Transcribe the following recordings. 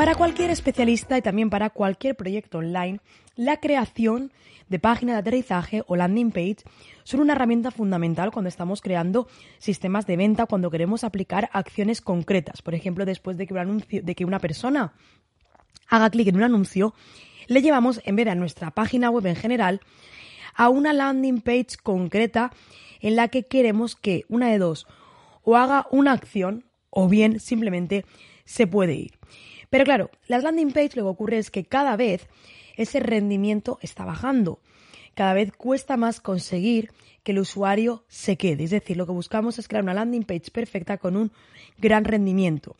Para cualquier especialista y también para cualquier proyecto online, la creación de página de aterrizaje o landing page son una herramienta fundamental cuando estamos creando sistemas de venta, cuando queremos aplicar acciones concretas. Por ejemplo, después de que, un anuncio, de que una persona haga clic en un anuncio, le llevamos, en vez de a nuestra página web en general, a una landing page concreta en la que queremos que una de dos o haga una acción o bien simplemente se puede ir. Pero claro, las landing page lo que ocurre es que cada vez ese rendimiento está bajando. Cada vez cuesta más conseguir que el usuario se quede. Es decir, lo que buscamos es crear una landing page perfecta con un gran rendimiento.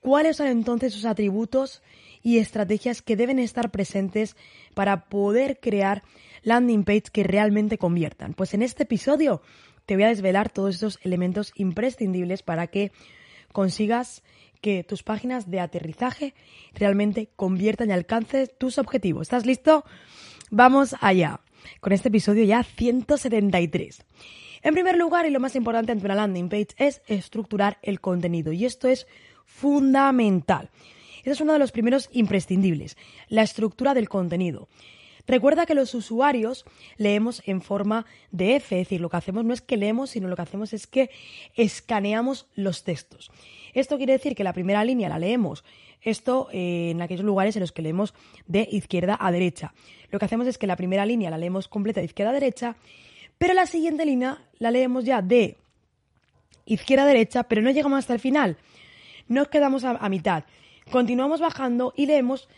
¿Cuáles son entonces esos atributos y estrategias que deben estar presentes para poder crear landing page que realmente conviertan? Pues en este episodio te voy a desvelar todos estos elementos imprescindibles para que consigas que tus páginas de aterrizaje realmente conviertan y alcances tus objetivos. ¿Estás listo? Vamos allá, con este episodio ya 173. En primer lugar, y lo más importante ante una landing page, es estructurar el contenido. Y esto es fundamental. Este es uno de los primeros imprescindibles, la estructura del contenido. Recuerda que los usuarios leemos en forma de F, es decir, lo que hacemos no es que leemos, sino lo que hacemos es que escaneamos los textos. Esto quiere decir que la primera línea la leemos, esto eh, en aquellos lugares en los que leemos de izquierda a derecha. Lo que hacemos es que la primera línea la leemos completa de izquierda a derecha, pero la siguiente línea la leemos ya de izquierda a derecha, pero no llegamos hasta el final. Nos quedamos a mitad. Continuamos bajando y leemos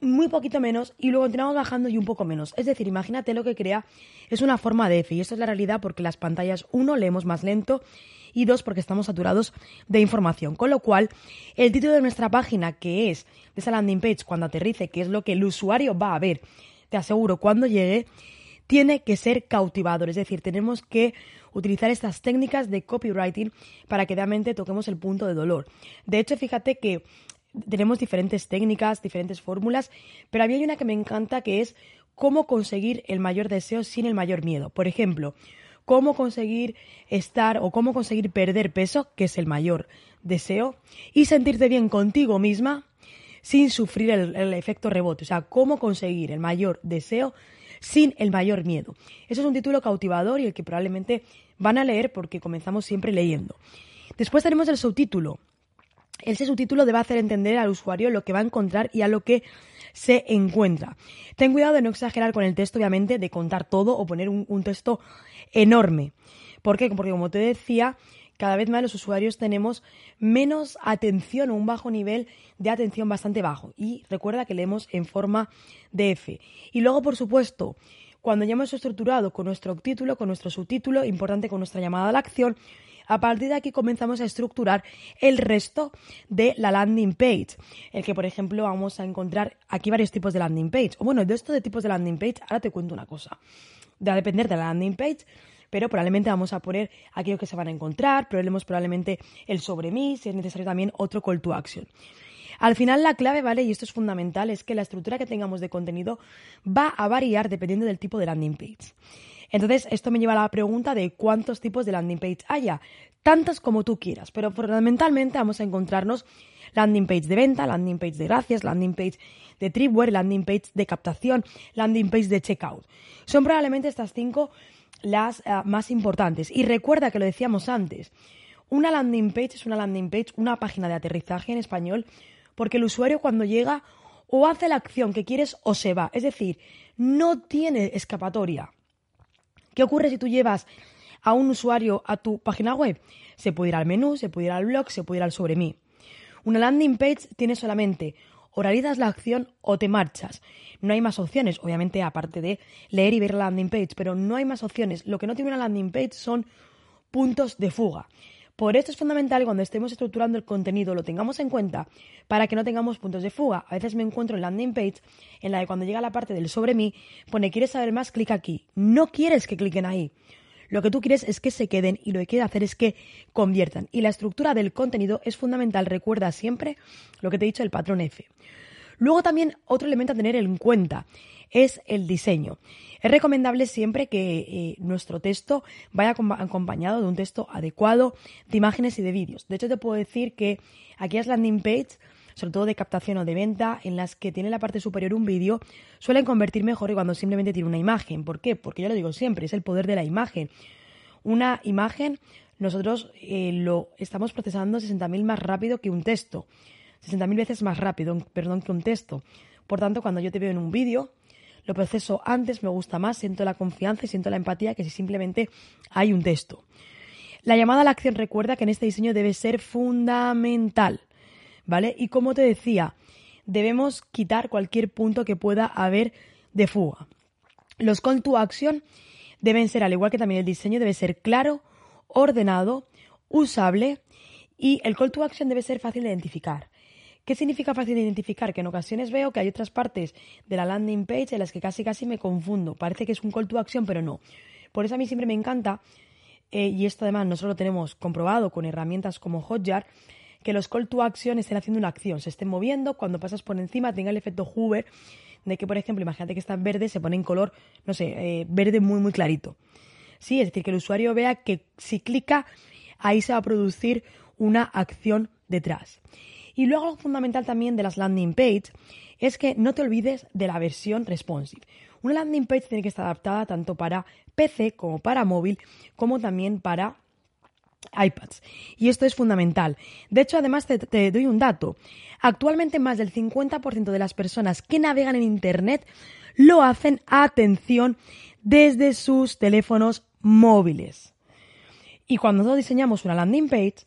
muy poquito menos y luego continuamos bajando y un poco menos. Es decir, imagínate lo que crea es una forma de F y esto es la realidad porque las pantallas, uno, leemos más lento y dos, porque estamos saturados de información. Con lo cual, el título de nuestra página, que es de esa landing page cuando aterrice, que es lo que el usuario va a ver, te aseguro, cuando llegue, tiene que ser cautivador. Es decir, tenemos que utilizar estas técnicas de copywriting para que realmente toquemos el punto de dolor. De hecho, fíjate que tenemos diferentes técnicas, diferentes fórmulas, pero a mí hay una que me encanta que es cómo conseguir el mayor deseo sin el mayor miedo. Por ejemplo, cómo conseguir estar o cómo conseguir perder peso, que es el mayor deseo, y sentirte bien contigo misma sin sufrir el, efecto rebote. O sea, cómo conseguir el mayor deseo sin el mayor miedo. Eso es un título cautivador y el que probablemente van a leer porque comenzamos siempre leyendo. Después tenemos el subtítulo, ese subtítulo debe hacer entender al usuario lo que va a encontrar y a lo que se encuentra. Ten cuidado de no exagerar con el texto, obviamente, de contar todo o poner un, texto enorme. ¿Por qué? Porque, como te decía, cada vez más los usuarios tenemos menos atención o un bajo nivel de atención bastante bajo. Y recuerda que leemos en forma de F. Y luego, por supuesto, cuando ya hemos estructurado con nuestro título, con nuestro subtítulo, importante con nuestra llamada a la acción, a partir de aquí comenzamos a estructurar el resto de la landing page. El que, por ejemplo, vamos a encontrar aquí varios tipos de landing page. O bueno, de esto de tipos de landing page, ahora te cuento una cosa. Va a depender de la landing page, pero probablemente vamos a poner aquellos que se van a encontrar, probablemente el sobre mí, si es necesario también otro call to action. Al final la clave, ¿vale? Y esto es fundamental, es que la estructura que tengamos de contenido va a variar dependiendo del tipo de landing page. Entonces, esto me lleva a la pregunta de cuántos tipos de landing page haya. Tantos como tú quieras, pero fundamentalmente vamos a encontrarnos landing page de venta, landing page de gracias, landing page de tripware, landing page de captación, landing page de checkout. Son probablemente estas cinco las ah, más importantes. Y recuerda que lo decíamos antes, una landing page es una landing page, una página de aterrizaje en español, porque el usuario cuando llega o hace la acción que quieres o se va. Es decir, no tiene escapatoria. ¿Qué ocurre si tú llevas a un usuario a tu página web? Se puede ir al menú, se puede ir al blog, se puede ir al sobre mí. Una landing page tiene solamente o realizas la acción o te marchas. No hay más opciones, obviamente, aparte de leer y ver la landing page, pero no hay más opciones. Lo que no tiene una landing page son puntos de fuga. Por esto es fundamental cuando estemos estructurando el contenido lo tengamos en cuenta para que no tengamos puntos de fuga. A veces me encuentro en landing page en la que cuando llega la parte del sobre mí pone quieres saber más, clic aquí. No quieres que cliquen ahí. Lo que tú quieres es que se queden y lo que quieres hacer es que conviertan. Y la estructura del contenido es fundamental. Recuerda siempre lo que te he dicho, el patrón F. Luego también otro elemento a tener en cuenta es el diseño. Es recomendable siempre que eh, nuestro texto vaya acompañado de un texto adecuado de imágenes y de vídeos. De hecho, te puedo decir que aquellas landing page sobre todo de captación o de venta, en las que tiene la parte superior un vídeo, suelen convertir mejor que cuando simplemente tiene una imagen. ¿Por qué? Porque yo lo digo siempre, es el poder de la imagen. Una imagen, nosotros eh, lo estamos procesando 60.000 más rápido que un texto. 60.000 veces más rápido, perdón, que un texto. Por tanto, cuando yo te veo en un vídeo, lo proceso antes, me gusta más, siento la confianza y siento la empatía que si simplemente hay un texto. La llamada a la acción recuerda que en este diseño debe ser fundamental. ¿vale? Y como te decía, debemos quitar cualquier punto que pueda haber de fuga. Los call to action deben ser, al igual que también el diseño, debe ser claro, ordenado, usable y el call to action debe ser fácil de identificar. ¿Qué significa fácil de identificar? Que en ocasiones veo que hay otras partes de la landing page en las que casi casi me confundo. Parece que es un call to action, pero no. Por eso a mí siempre me encanta, eh, y esto además no solo lo tenemos comprobado con herramientas como Hotjar, que los call to action estén haciendo una acción, se estén moviendo, cuando pasas por encima tenga el efecto Hoover de que, por ejemplo, imagínate que está en verde, se pone en color, no sé, eh, verde muy, muy clarito. Sí, es decir, que el usuario vea que si clica, ahí se va a producir una acción detrás. Y luego lo fundamental también de las landing page es que no te olvides de la versión responsive. Una landing page tiene que estar adaptada tanto para PC como para móvil, como también para iPads. Y esto es fundamental. De hecho, además te, doy un dato. Actualmente más del 50% de las personas que navegan en Internet lo hacen, atención, desde sus teléfonos móviles. Y cuando nosotros diseñamos una landing page,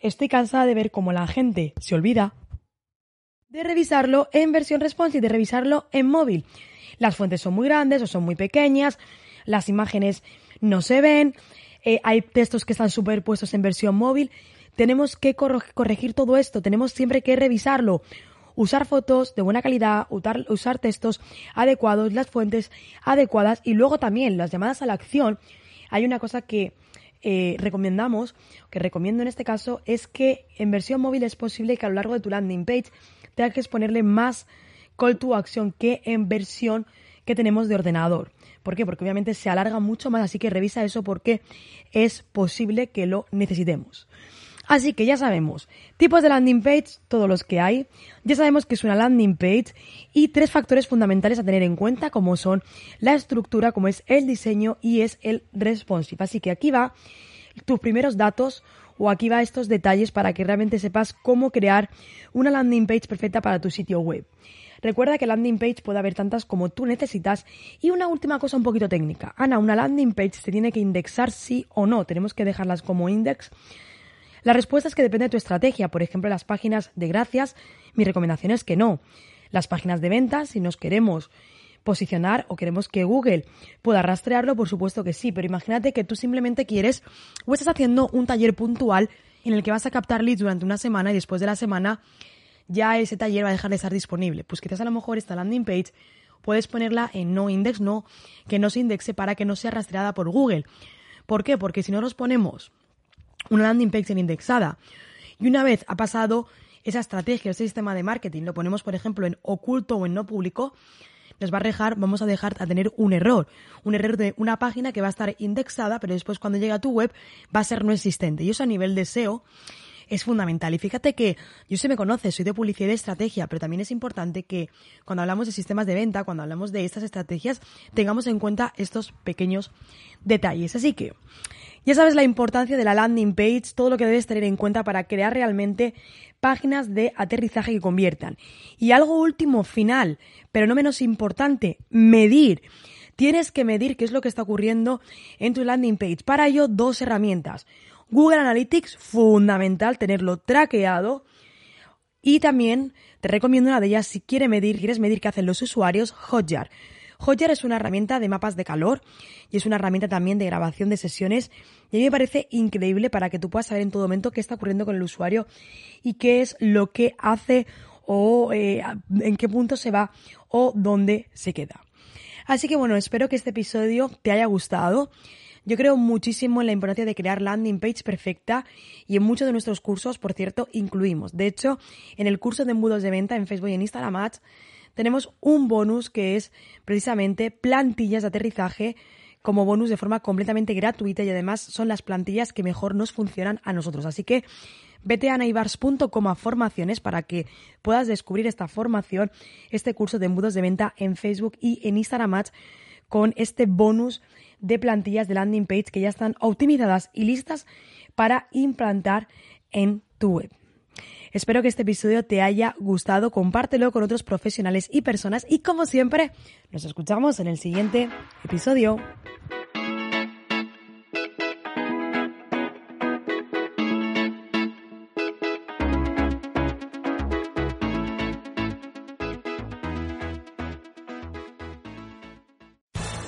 estoy cansada de ver cómo la gente se olvida de revisarlo en versión responsive, de revisarlo en móvil. Las fuentes son muy grandes o son muy pequeñas, las imágenes no se ven, eh, hay textos que están superpuestos en versión móvil. Tenemos que corregir todo esto, tenemos siempre que revisarlo. Usar fotos de buena calidad, usar, textos adecuados, las fuentes adecuadas y luego también las llamadas a la acción. Hay una cosa que eh, recomendamos, que recomiendo en este caso, es que en versión móvil es posible que a lo largo de tu landing page tengas que ponerle más call to action que en versión que tenemos de ordenador. ¿Por qué? Porque obviamente se alarga mucho más, así que revisa eso porque es posible que lo necesitemos. Así que ya sabemos, tipos de landing page, todos los que hay. Ya sabemos que es una landing page y tres factores fundamentales a tener en cuenta como son la estructura, como es el diseño y es el responsive. Así que aquí va tus primeros datos o aquí va estos detalles para que realmente sepas cómo crear una landing page perfecta para tu sitio web. Recuerda que landing page puede haber tantas como tú necesitas. Y una última cosa un poquito técnica. Ana, una landing page se tiene que indexar sí o no. Tenemos que dejarlas como index. La respuesta es que depende de tu estrategia. Por ejemplo, las páginas de gracias, mi recomendación es que no. Las páginas de ventas, si nos queremos posicionar o queremos que Google pueda rastrearlo, por supuesto que sí, pero imagínate que tú simplemente quieres o estás haciendo un taller puntual en el que vas a captar leads durante una semana y después de la semana ya ese taller va a dejar de estar disponible. Pues quizás a lo mejor esta landing page puedes ponerla en no index, no, que no se indexe para que no sea rastreada por Google. ¿Por qué? Porque si no nos ponemos una landing page indexada y una vez ha pasado esa estrategia, ese sistema de marketing, lo ponemos por ejemplo en oculto o en no público, nos va a dejar, vamos a dejar a tener un error. Un error de una página que va a estar indexada, pero después cuando llegue a tu web va a ser no existente. Y eso a nivel de SEO es fundamental. Y fíjate que yo se me conoce, soy de publicidad y de estrategia, pero también es importante que cuando hablamos de sistemas de venta, cuando hablamos de estas estrategias, tengamos en cuenta estos pequeños detalles. Así que ya sabes la importancia de la landing page, todo lo que debes tener en cuenta para crear realmente páginas de aterrizaje que conviertan. Y algo último, final, pero no menos importante, medir. Tienes que medir qué es lo que está ocurriendo en tu landing page. Para ello, dos herramientas. Google Analytics, fundamental tenerlo traqueado. Y también te recomiendo una de ellas si quieres medir, quieres medir qué hacen los usuarios, Hotjar. Hotjar es una herramienta de mapas de calor y es una herramienta también de grabación de sesiones y a mí me parece increíble para que tú puedas saber en todo momento qué está ocurriendo con el usuario y qué es lo que hace o eh, en qué punto se va o dónde se queda. Así que bueno, espero que este episodio te haya gustado. Yo creo muchísimo en la importancia de crear landing page perfecta y en muchos de nuestros cursos, por cierto, incluimos. De hecho, en el curso de embudos de venta en Facebook y en Instagram tenemos un bonus que es precisamente plantillas de aterrizaje como bonus de forma completamente gratuita y además son las plantillas que mejor nos funcionan a nosotros. Así que vete a naivars.com a formaciones para que puedas descubrir esta formación, este curso de embudos de venta en Facebook y en Instagram con este bonus de plantillas de landing page que ya están optimizadas y listas para implantar en tu web. Espero que este episodio te haya gustado, compártelo con otros profesionales y personas y como siempre, nos escuchamos en el siguiente episodio.